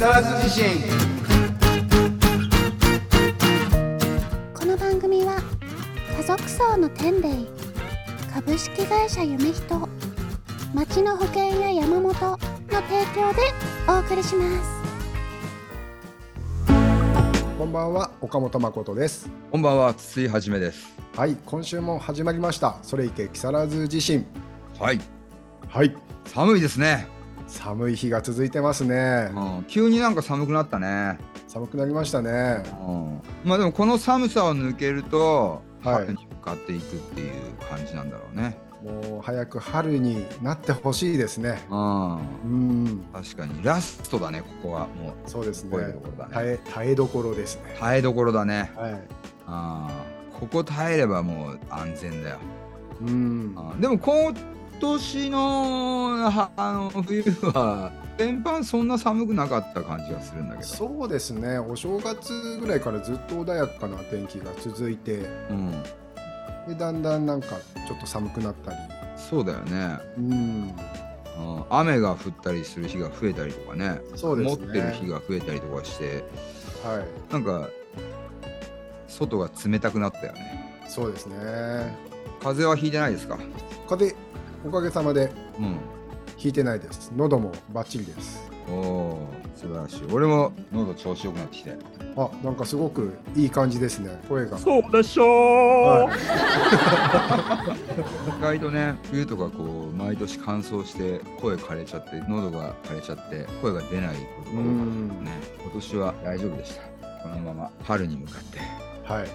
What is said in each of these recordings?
更津地震。この番組は家族層の天霊株式会社夢人町の保険や山本の提供でお送りします。こんばんは岡本誠です。こんばんは、筒井はじめです。はい今週も始まりました。それいけ木更津地震。はい、はい。寒いですね。寒い日が続いてますね。うん、急になんか寒くなったね。寒くなりましたね。うん、まあでもこの寒さを抜けると、はい。春に向かっていくっていう感じなんだろうね。もう早く春になってほしいですね。うん、うん。確かに。ラストだね、ここは。もうそうですね。こういうところだね。耐え耐えどころですね。耐えどころだね。はい。あここ耐えればもう安全だよ。うん。あでも今年のはあの冬は全般そんな寒くなかった感じがするんだけど。そうですね。お正月ぐらいからずっと穏やかな天気が続いてうん、でだんだんなんかちょっと寒くなったり。そうだよね。うん。うん雨が降ったりする日が増えたりとかね。そうですね。持ってる日が増えたりとかして。はい。なんか外が冷たくなったよね。そうですね。風邪はひいてないですか？風おかげさまでうん。引いてないです。喉もバッチリです。おお素晴らしい。俺も喉調子よくなってきて。あなんかすごくいい感じですね。声が。うでしょはい。意外とね冬とかこう毎年乾燥して声枯れちゃって喉が枯れちゃって声が出ないことが多かったね。今年は大丈夫でした。このまま春に向かって。はい。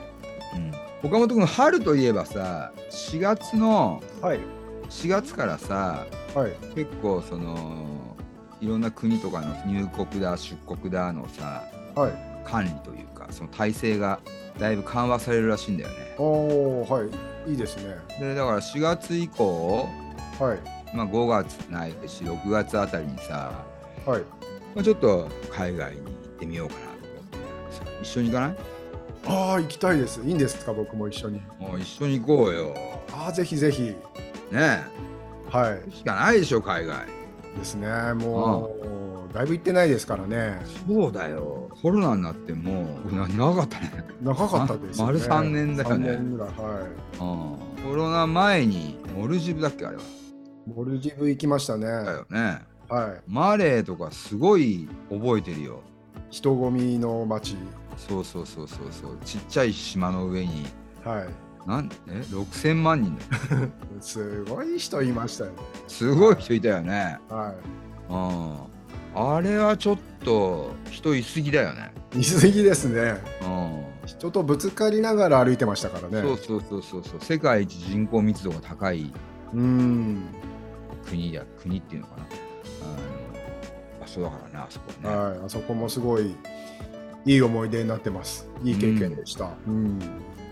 うん。岡本君春といえばさ4月のはい4月からさはい。結構そのいろんな国とかの入国だ出国だのさはい。管理というかその体制がだいぶ緩和されるらしいんだよね。おーはい。いいですね。でだから4月以降、はい。まあ、5月ないし6月あたりにさ、はい。まあ、ちょっと海外に行ってみようかなと思ってさ一緒に行かない？ああ行きたいです。いいんですか僕も一緒に。もう一緒に行こうよ。ああぜひぜひねはえしかないでしょ海外。いですね。もうだいぶ行ってないですからね。そうだよ。コロナになってもうな長かったね。長かったですね。丸三年だよね。3年ぐらいはい。うん。コロナ前にモルジブだっけあれは。モルジブ行きましたね。だよね。はい。マレーとかすごい覚えてるよ。人混みの街。そうそうそうそうそう。ちっちゃい島の上に。はいなんえ6000万人だよ。すごい人いましたよね。すごい人いたよね。はい。うん。あれはちょっと人いすぎだよね。言い過ぎですね。うん。人とぶつかりながら歩いてましたからね。そうそうそうそうそう。世界一人口密度が高いうん。国や国っていうのかな。あの場所だからねあそこはね、はい。あそこもすごいいい思い出になってます。いい経験でした。うん、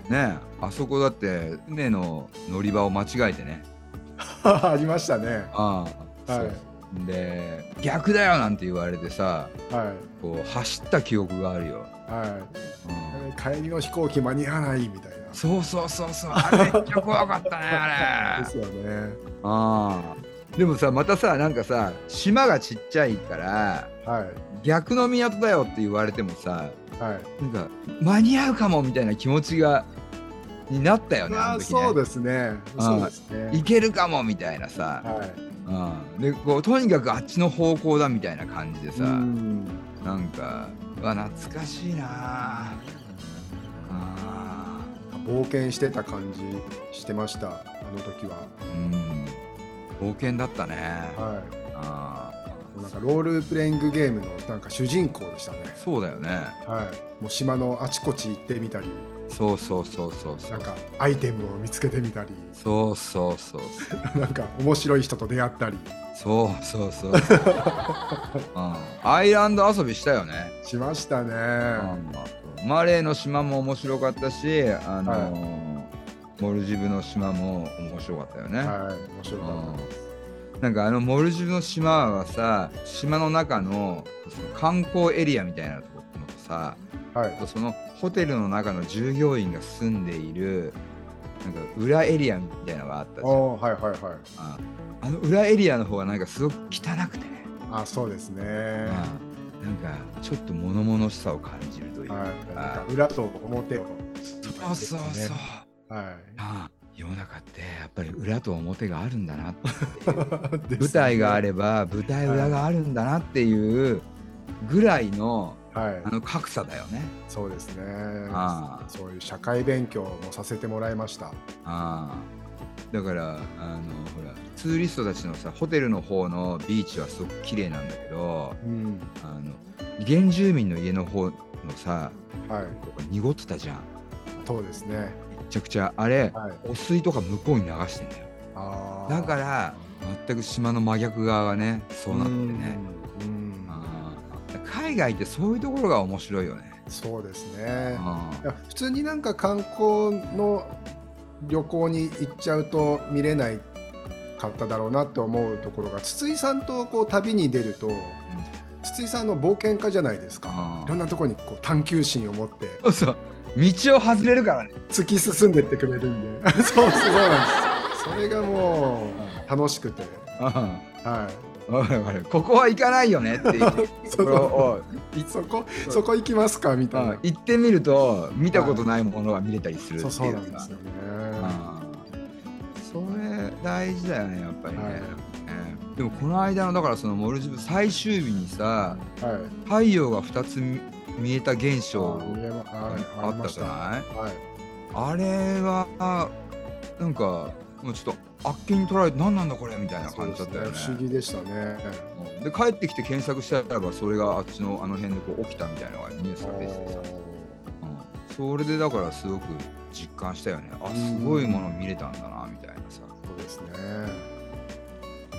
ね。あそこだって船の乗り場を間違えてね。ありましたね。ああ、はい。で逆だよなんて言われてさはこう走った記憶があるよ、い。はうん。い帰りの飛行機間に合わないみたいな。そうそうそうそう。あれめっちゃ怖かったねあれ。ですよね。ああでもさまたさなんかさ島がちっちゃいからはい。逆の港だよって言われてもさはい。なんか間に合うかもみたいな気持ちがになったよねああの時ね。そうですね。あそうですね。いけるかもみたいなさ、はい。うん、でこうとにかくあっちの方向だみたいな感じでさ、うん。なんかうわ懐かしいなああ冒険してた感じしてましたあの時は。ーうん冒険だったね、はあいなんかロールプレイングゲームのなんか主人公でしたね。ーそうだよね。はい。もう島のあちこち行ってみたり。そうそうそうそうそう。んなかアイテムを見つけてみたり。そうそうそうそう。なんか面白い人と出会ったり。そうそうそう、う。ん、アイランド遊びしたよね、しましたね、うん。マレーの島も面白かったしあのーモルジブの島も面白かったよね、はい面白かったうんなんかあのモルジブの島はさ島の中のその観光エリアみたいなところとさはい。そのホテルの中の従業員が住んでいるなんか裏エリアみたいなのがあったじゃん。はいはいはい。ああの裏エリアの方がなんかすごく汚くてね、あそうですね。うんなんかちょっと物々しさを感じるというか、はい、か裏と表を。そうそうそう、はい。ああ世の中ってやっぱり裏と表があるんだな ね舞台があれば舞台裏があるんだなっていうぐらいのはいあ。の格差だよね。そうですね。ああそういう社会勉強もさせてもらいました。ああだからあのほらツーリストたちのさホテルの方のビーチはすごく綺麗なんだけどうん。あの原住民の家の方のさはい。濁ってたじゃんそうですね。めちゃくちゃあれはい。汚水とか向こうに流してんだよ。だから全く島の真逆側がねそうなってね。海外ってそういうところが面白いよね。そうですね。普通になんか観光の旅行に行っちゃうと見れないかっただろうなと思うところが筒井さんとこう旅に出ると筒井さんの冒険家じゃないですか。あいろんなところにこう探求心を持って道を外れるからね。突き進んでってくれるんで。そうそうなんです。それがもう楽しくて。うんはわかるわかるここは行かないよねっていう。いそとこそこそこ行きますかみたいな。うん行ってみると見たことないものが見れたりするってそい。うそうなんですよね。うんそれ大事だよねやっぱりね、はい。ね。でもこの間のだからそのモルジブ最終日にさはい。太陽が2つ見見えた現象。あったじゃない？はい。あれはなんかもうちょっとあっけに取られて何なんだこれみたいな感じだったよね。不思議でしたね。うん。で帰ってきて検索したらばそれがあっちのあの辺でこう起きたみたいなのがニュースが出ててさ、うん。それでだからすごく実感したよね。あすごいもの見れたんだなみたいなさ。そうですね。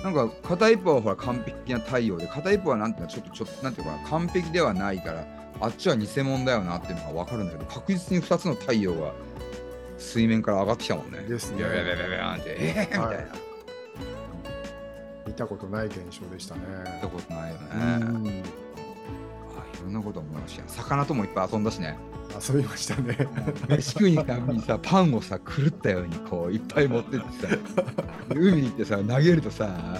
なんか片一方はほら完璧な太陽で片一方はなんていうのちょっとちょっとなんていうのかな完璧ではないからあっちは偽物だよなっていうのが分かるんだけど確実に2つの太陽が水面から上がってきたもんね。ですねビャビャビャビってえー、みたいな。はい見たことない現象でしたね。見たことないよね。うんあいろんなこと思いましたよ魚ともいっぱい遊んだしね。遊びましたね。飯食いに行くたびにさ パンをさ狂ったようにこういっぱい持ってってさで海に行ってさ投げるとさ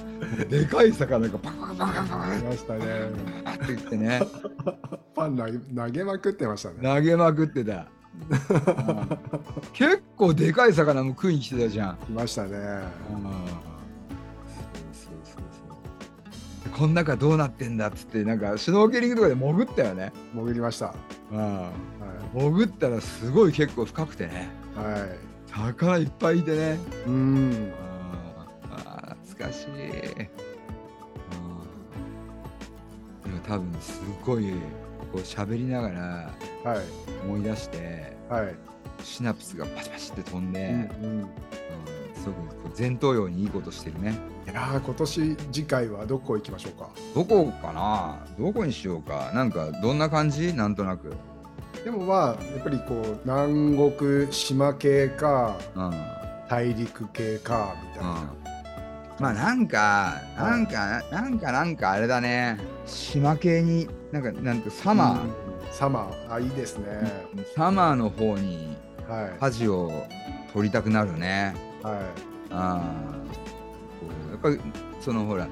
でかい魚がパカパカパカパありましたね。カって言ってねパン投げ投げまくってましたね。投げまくってた。うん結構でかい魚も食いに来てたじゃん。来ましたね。そうそうそうそうこん中どうなってんだっつってなんかシュノーケリングとかで潜ったよね。潜りました。は潜ったらすごい結構深くてねい。は魚いっぱいいてね。い。うん。あー懐かしい。うんでも多分すごいこう喋りながらはい。思い出してはい。シナプスがパチパチって飛んで、うんうん。うんすごく前頭葉にいいことしてるね。いやー今年次回はどこ行きましょうか？どこかな？どこにしようか？なんかどんな感じ？なんとなく。でもまあやっぱりこう南国島系かうん。うん。大陸系かみたいな。まあなんか、なんか、なんか、なんかあれだね。島系に、なんか、なんかサマー、うんサマーあいいですね。サマーの方にはい。舵を取りたくなるね。はい。ああ。やっぱり、そのほら、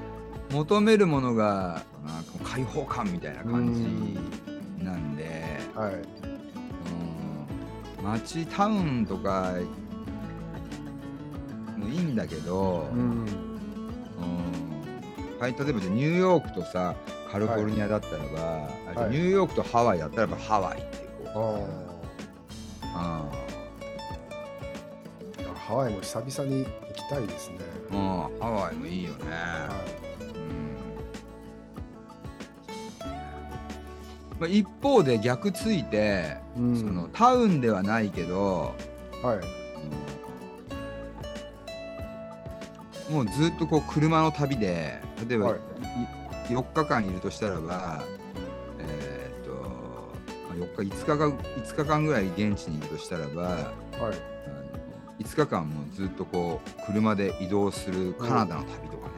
求めるものが、なんか開放感みたいな感じなんで、はい。うん、街、タウンとかもいいんだけど、うん。うんはい、例えばじゃあニューヨークとさカリフォルニアだったらば、はいニューヨークとハワイだったらばハワイってこう、あああ。ハワイも久々に行きたいですね。うん、ハワイもいいよね、はうんまあ、一方で逆ついて、い。うんそのタウンではないけど、はい。もうずっとこう車の旅で例えば、はいい4日間いるとしたらばえーっとまあ4日5日間5日間ぐらい現地にいるとしたらばはい。あの5日間もずっとこう車で移動するカナダの旅とかね、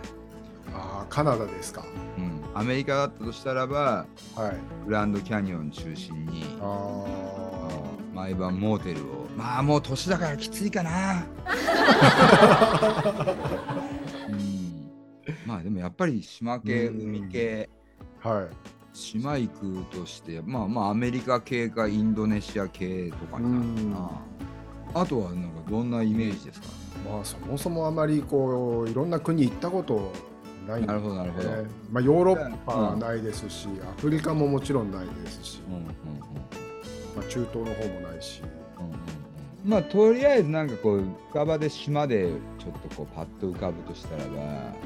ああ、カナダですか。うん、アメリカだったとしたらばはい。グランドキャニオン中心にあ毎晩モーテルをまあもう年だからきついかな やっぱり島系うん。海系あ。はい。島行くとしてまあまあアメリカ系かインドネシア系とかになるかな。あとはなんかどんなイメージですか、まあそもそもあまりこういろんな国行ったことない。んで、なるほどなるほど、まあ、ヨーロッパはないですし、アフリカももちろんないですし、うんうんうん。まあ、中東の方もないし、うんうんうん。まあとりあえずなんかこう深場で島でちょっとこうパッと浮かぶとしたら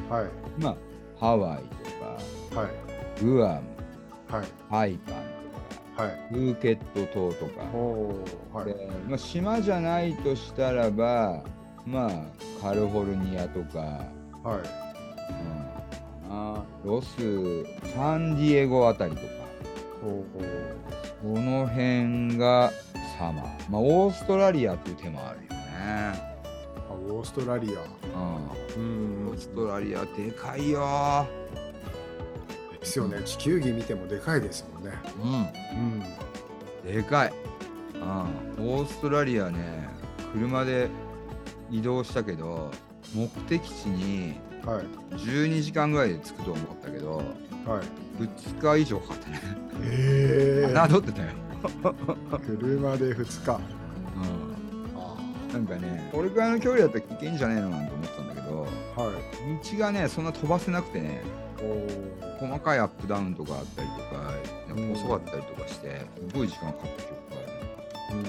ばはい。まあハワイとかはい。グアムはい。ハイパンとはい。ーケット島とか。はい。で、まあ、島じゃないとしたらばまあカリフォルニアとか、はい。うん、あロスサンディエゴあたりとか。この辺がサマー。まあオーストラリアっていう手もあるよね、あオーストラリア。うん、うんオーストラリアでかいよ。ですよね。地球儀見てもでかいですもんね。うん。うん。でかい、うん、オーストラリアね車で移動したけど目的地にはい。12時間ぐらいで着くと思ったけどはい。2日以上かかってね。ええ 侮ってたよ、車で2日。うん、なんかね俺くらいの距離だったらいけんじゃねえのなんて思ってたんだけどはい道がねそんな飛ばせなくてね細かいアップダウンとかあったりとかうん。細かったりとかしてすごい時間かかった記憶があるうん。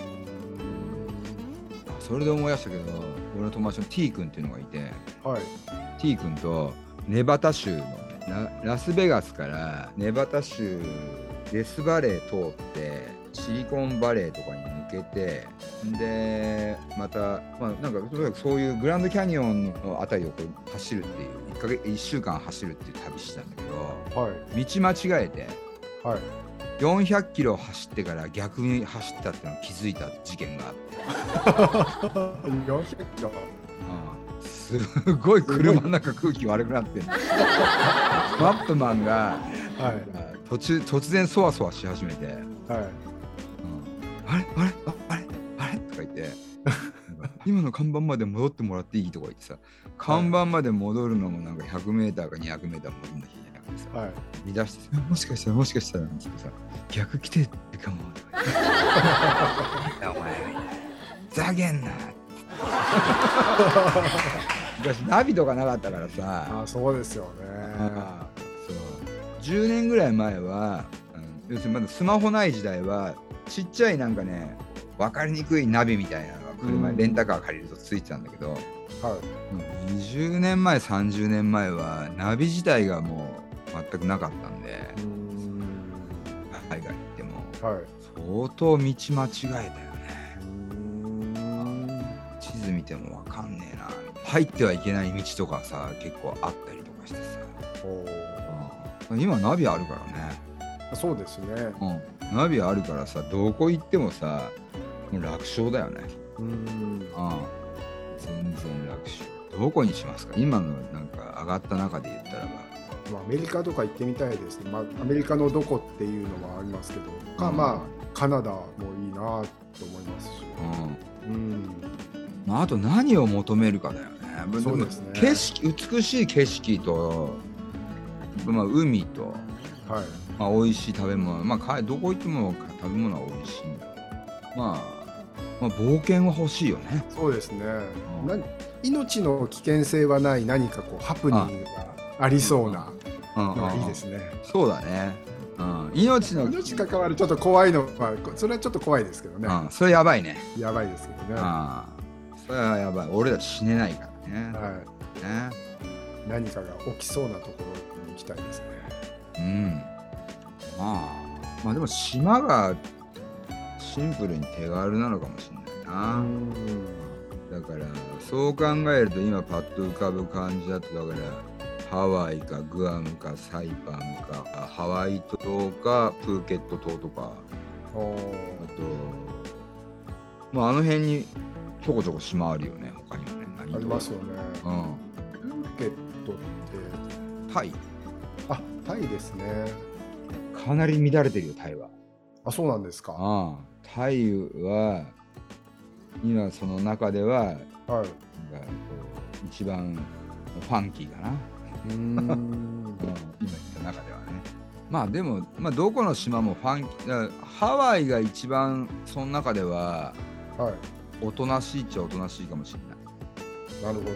それで思い出したけど俺の友達の T 君っていうのがいてはい。T 君とネバタ州のララスベガスからネバタ州デスバレー通ってシリコンバレーとかに抜けてでまたまあなんかとにかくそういうグランドキャニオンのあたりをこう走るっていう1か月1週間走るっていう旅してたんだけどはい。道間違えてはい。400キロ走ってから逆に走ったっていうのを気づいた事件があって。400キロ？うん。すごい車の中空気悪くなって マップマンがはい。途中突然そわそわし始めて。はい「あれあれ？ああれ？あ今の看板まで戻ってもらっていい?」とか言ってさ看板まで戻るのもなんか 100m か 200m 戻んなきゃいけなくてさはい。見出してさ「もしかしたらもしかしたら」なんてさ「逆来てるかも」とか言って「お前ふざけんな」昔ナビとかなかったからさ。あそうですよね。あそう。10年ぐらい前は、うん、要するにまだスマホない時代はちっちゃいなんかね分かりにくいナビみたいな車レンタカー借りるとついてたんだけど、はい。うん20年前30年前はナビ自体がもう全くなかったんで海外行っても。はい。相当道間違えたよね。地図見ても分かんねえな。入ってはいけない道とかさ結構あったりとかしてさ、今ナビあるからね。ーそうですね。うん、ナビあるからさどこ行ってもさ楽勝だよねうーん。うん。全然楽勝どこにしますか？今のなんか上がった中で言ったらば。まあアメリカとか行ってみたいですね、まあ、アメリカのどこっていうのはありますけど、かうん。まあカナダもいいなと思いますし、うん。うん、まあ、あと何を求めるかだよね。そうですね。景色美しい景色と、まあ、海と、はい。まあ、美味しい食べ物。まあかどこ行っても食べ物は美味しいんだ。まあまあ冒険は欲しいよね。そうですね、うん。な命の危険性はない何かこうハプニングがありそうなうん。のがいいうんですね。そうだね、うん、命の命関わるちょっと怖いのはそれはちょっと怖いですけどね、うん、それやばいね。やばいですけどね、はああ、それはやばい。俺たち死ねないからね。い、ね。何かが起きそうなところに行きたいですね。うん。まあ、まあでも島がシンプルに手軽なのかもしれないな。だから、そう考えると今パッと浮かぶ感じだと、だから、ハワイかグアムかサイパンか、あハワイ島かプーケット島とか、おあと、まああの辺にちょこちょこ島あるよね、他にもね。ありますよね。うん。プーケットってタイ。あタイですね。かなり乱れてるよ、タイは。あそうなんですか。はああタイは今その中ではなんかい。こう一番ファンキーかな、うーん うん今言った中ではねまあでも、まあ、どこの島もファンキーハワイが一番その中でははいおとなしいっちゃおとなしいかもしれない。なるほ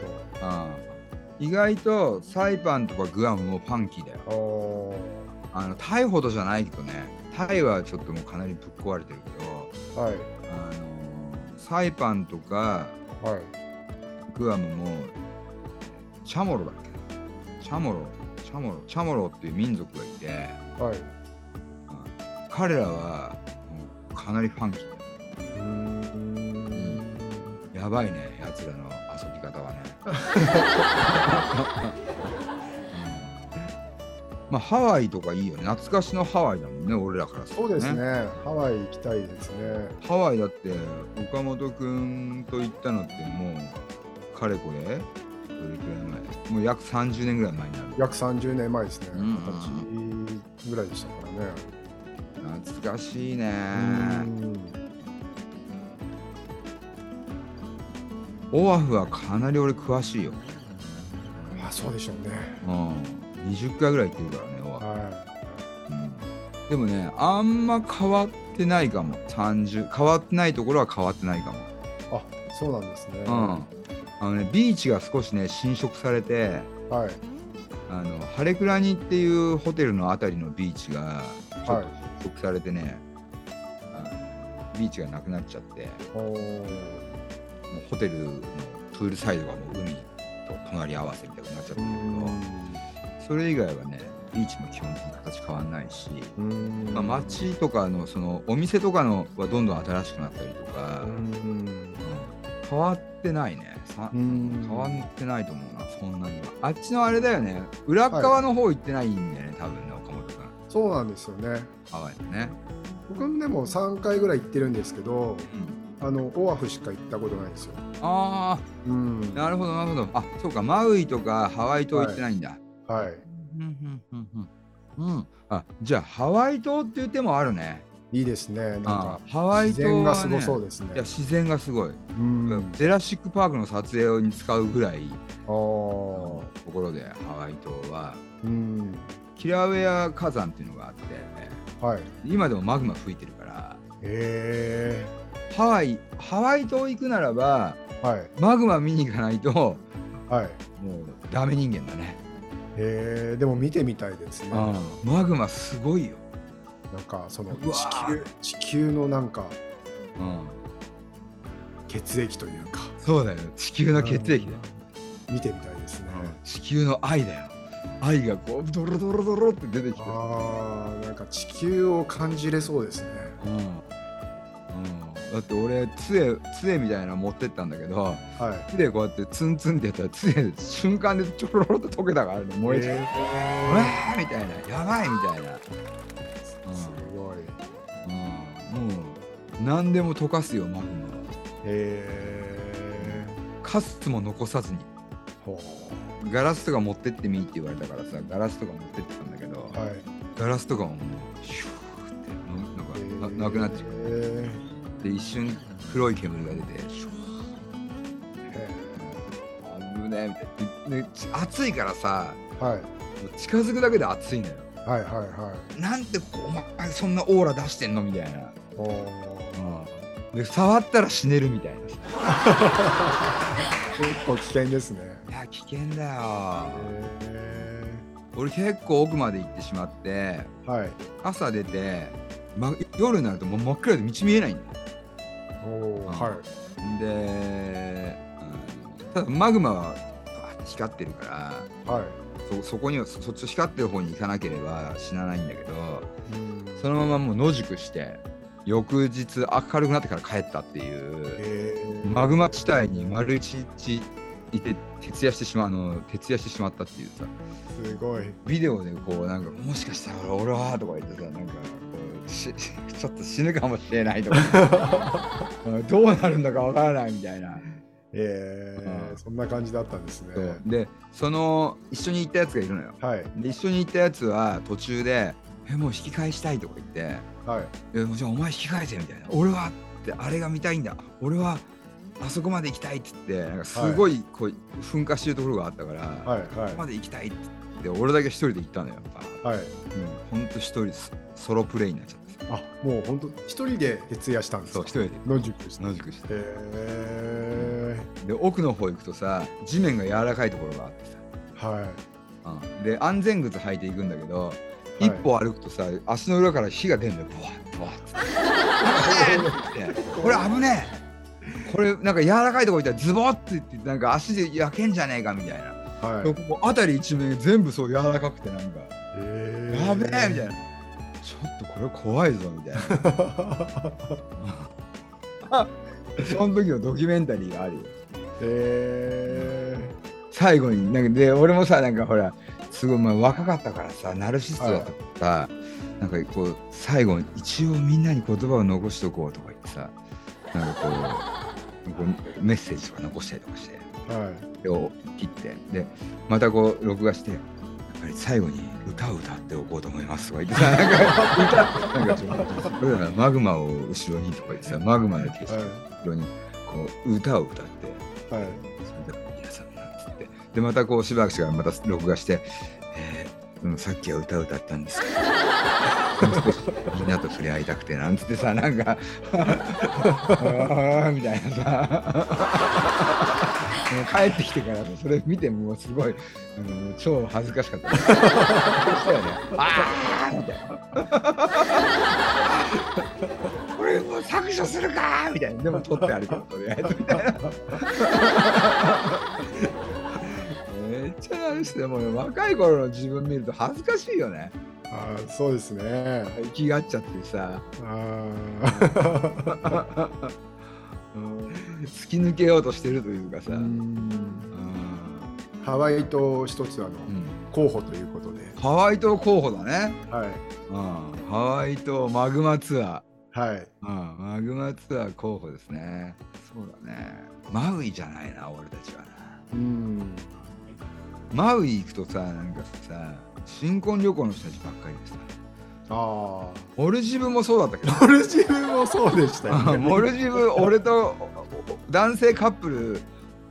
うん、意外とサイパンとかグアムもファンキーだよ。あのタイほどじゃないけどねタイはちょっともうかなりぶっ壊れてるけど、ーはい。あのサイパンとかはいグアムもチャモロだっけ？チャモロチャモロチャモロっていう民族がいてはい。彼らはもうかなりファンキー。うーん。やばいねやつらの遊び方はね、う んまあハワイとかいいよね。懐かしのハワイだもんね俺らからそうですね。ハワイ行きたいですね。ハワイだって岡本くんと行ったのってもうかれこれどれくらい前？もう約30年ぐらい前になる。約30年前ですね。うん。二十歳ぐらいでしたからね。懐かしいね。うん。オアフはかなり俺詳しいよ、あそうでしょうね。うん、20回ぐらい行ってるからねはうん、でもねあんま変わってないかも。30変わってないところは変わってないかも。いあそうなんですね。うん。あのねビーチが少しね侵食されてはい。あのハレクラニっていうホテルのあたりのビーチがちょっはいと侵食されてね、あのビーチがなくなっちゃって。ホテルのプールサイドがもう海と隣り合わせみたいになっちゃったうんだけどそれ以外はねビーチも基本的に形変わんないし、うん。まあ、街とかのそのお店とかのはどんどん新しくなったりとか、変わってないね。変わってないと思うなそんなには。あっちのあれだよね。裏側の方行ってないんだよね、多分ね岡本君そうなんですよね。ハワイでね、僕もでも3回ぐらい行ってるんですけどうん、あのオアフしか行ったことないんですよ。あうん。あなるほどなるほど。あそうかマウイとかハワイ島行ってないんだ、はいうんうんうんうんうん。あじゃあハワイ島っていう手もあるね。いいですね。なんあかハワイ自島は、ね、然がすごそうですね。いや自然がすごい、うん。ジェラシック・パークの撮影に使うぐらいところでハワイ島は。うん。キラウェア火山っていうのがあって。はい。今でもマグマ吹いてるから。へハワイハワイ島行くならばえはい。マグマ見に行かないともはい。うダメ人間だね、へえ、でも見てみたいですね。マグマすごいよ、なんかその地ー。球地球のなんかうん、血液というか。そうだよ地球の血液だよ、見てみたいですね。地球の愛だよ。愛がこうドロドロドロって出てきて。ああ、なんか地球を感じれそうですね。うんうん、だって俺杖杖みたいなの持ってったんだけどはい。手でこうやってツンツンってやったら杖で瞬間でちょろろっと溶けたからね燃えちゃう、うわへーみたいなやばいみたいな、ーすごい。うん、もう何でも溶かすよマグマはへえ。カスも残さずにほガラスとか持ってってみって言われたからさガラスとか持ってってたんだけど、う。はい。ガラスとかももうシューってななんかななくなっちゃうへで一瞬黒い煙が出て危ねえみたいな暑いからさはい。近づくだけで暑いのよはいはいはい。なんでお前そんなオーラ出してんのみたいな、おーで触ったら死ねるみたいな 結構危険ですね。いや危険だよへ俺結構奥まで行ってしまってえ。はい。朝出て、ま、夜になるともう真っ暗で道見えないんだはい。で、うんただマグマは光ってるからはい。そそこにはそそっち光ってる方に行かなければ死なないんだけどうんそのままもう野宿して翌日明るくなってから帰ったっていう。マグマ地帯に丸一日いて徹夜してしまうあの徹夜してしまったっていうさすごい。ビデオでこうなんかもしかしたら俺はとか言ってさなんか ちょっと死ぬかもしれないとかうん どうなるんだかわからないみたいな。ええうんそんな感じだったんですね。でその一緒に行ったやつがいるのよ。はい。で一緒に行ったやつは途中で「えもう引き返したい」とか言ってはい。「えじゃあお前引き返せ」みたいな「俺は」ってあれが見たいんだ俺はあそこまで行きたいって言ってなんかすごいこう噴火してるところがあったから、はいここまで行きたいって言って俺だけ一人で行ったのよ。やっぱ、はい。うん、ほんと一人ソソロプレイになっちゃってさ。あもう本当一人で徹夜したんですか？そう一人で。野宿して。野宿して。へえで奥の方行くとさ地面が柔らかいところがあってさ。はい。うん。で安全靴履いていくんだけど、い。一歩歩くとさ足の裏から火が出るんだよ。ブワッブワッつって。これ危ねえ。これなんか柔らかいとこ行ったらズボッていってなんか足で焼けんじゃねえかみたいな、はい。もう辺り一面全部そう柔らかくてなんか。へやべえみたいな。ちょっとこれ怖いぞみたいな。その時のドキュメンタリーがあるよ。へ最後になんかで俺もさなんかほらすごいまあ若かったからさナルシストだったからさ、なんかこう最後に一応みんなに言葉を残しとこうとか言ってさなんかこうこうメッセージとか残したりとかして。えはい。でを切ってでまたこう録画して最後に歌を歌っておこうと思いますとか言ってさ なんか歌なんかちょっと俺らマグマを後ろにとか言ってさマグマの景色の後ろにこう歌を歌ってはい。それで皆さんなんつってでまたこうしばらくしてからまた録画して、えーうん、さっきは歌を歌ったんですけど みんなと触れ合いたくてなんつってさなんか みたいなさもう帰ってきてからさそれ見てもうすごいあの超恥ずかしかった。あーみたいな。これもう削除するかーみたいな。でも撮ってあるけどとりあえず。みたいなめっちゃなるしでもう若い頃の自分見ると恥ずかしいよね。あーそうですね。生きがっちゃってさ。あ 突き抜けようとしてるというかさ、ハワイ島一つあの候補ということで。ハワイ島候補だね、はい。うん、ハワイ島マグマツアー。はい。うん、マグマツアー候補ですね。そうだね。マウイじゃないな、俺たちはな。うん。マウイ行くとさ、なんかさ、新婚旅行の人たちばっかりでさ、ああモルジブもそうだったけど、モルジブもそうでしたよね。モルジブ、俺と男性カップル、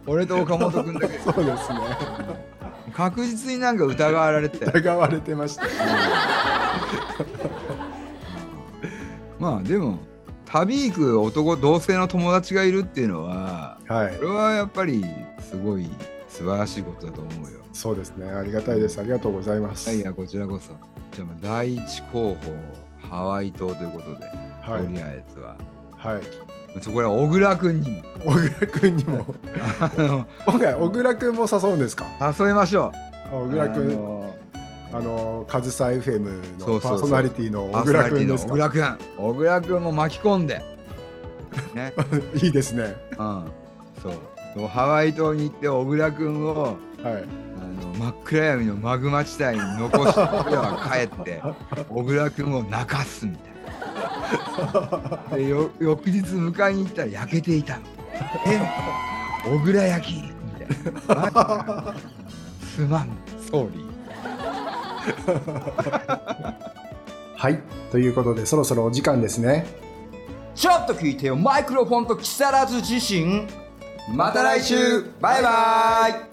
俺と岡本君だけ。ど、そうですね。確実になんか疑われて。疑われてました。よまあでも、旅行く男、同性の友達がいるっていうのは、はい。これはやっぱりすごい素晴らしいことだと思うよ。そうですね。ありがたいです。ありがとうございます。いや、こちらこそ。じゃあ、まあ第一候補、ハワイ島ということで、はいとりあえずは。はいそこら小倉君にも小倉君にも今回小倉君も誘うんですか？誘いましょう。小倉君あのあのカズサ FM のパーソナリティの小倉君ですか？小倉君。小倉君も巻き込んで。ね。いいですねうん。そう。ハワイ島に行って小倉君をはい。あの真っ暗闇のマグマ地帯に残しては帰って 小倉君を泣かすみたいな。でよ翌日迎えに行ったら焼けていたの。え？小倉焼き？みたいな。すまん、ソーリー。はい。ということでそろそろお時間ですね。ちょっと聞いてよ。マイクロフォンと木更津自身また来週。バイバイ。番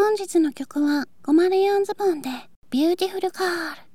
本日の曲は504ズボンでビューティフルカール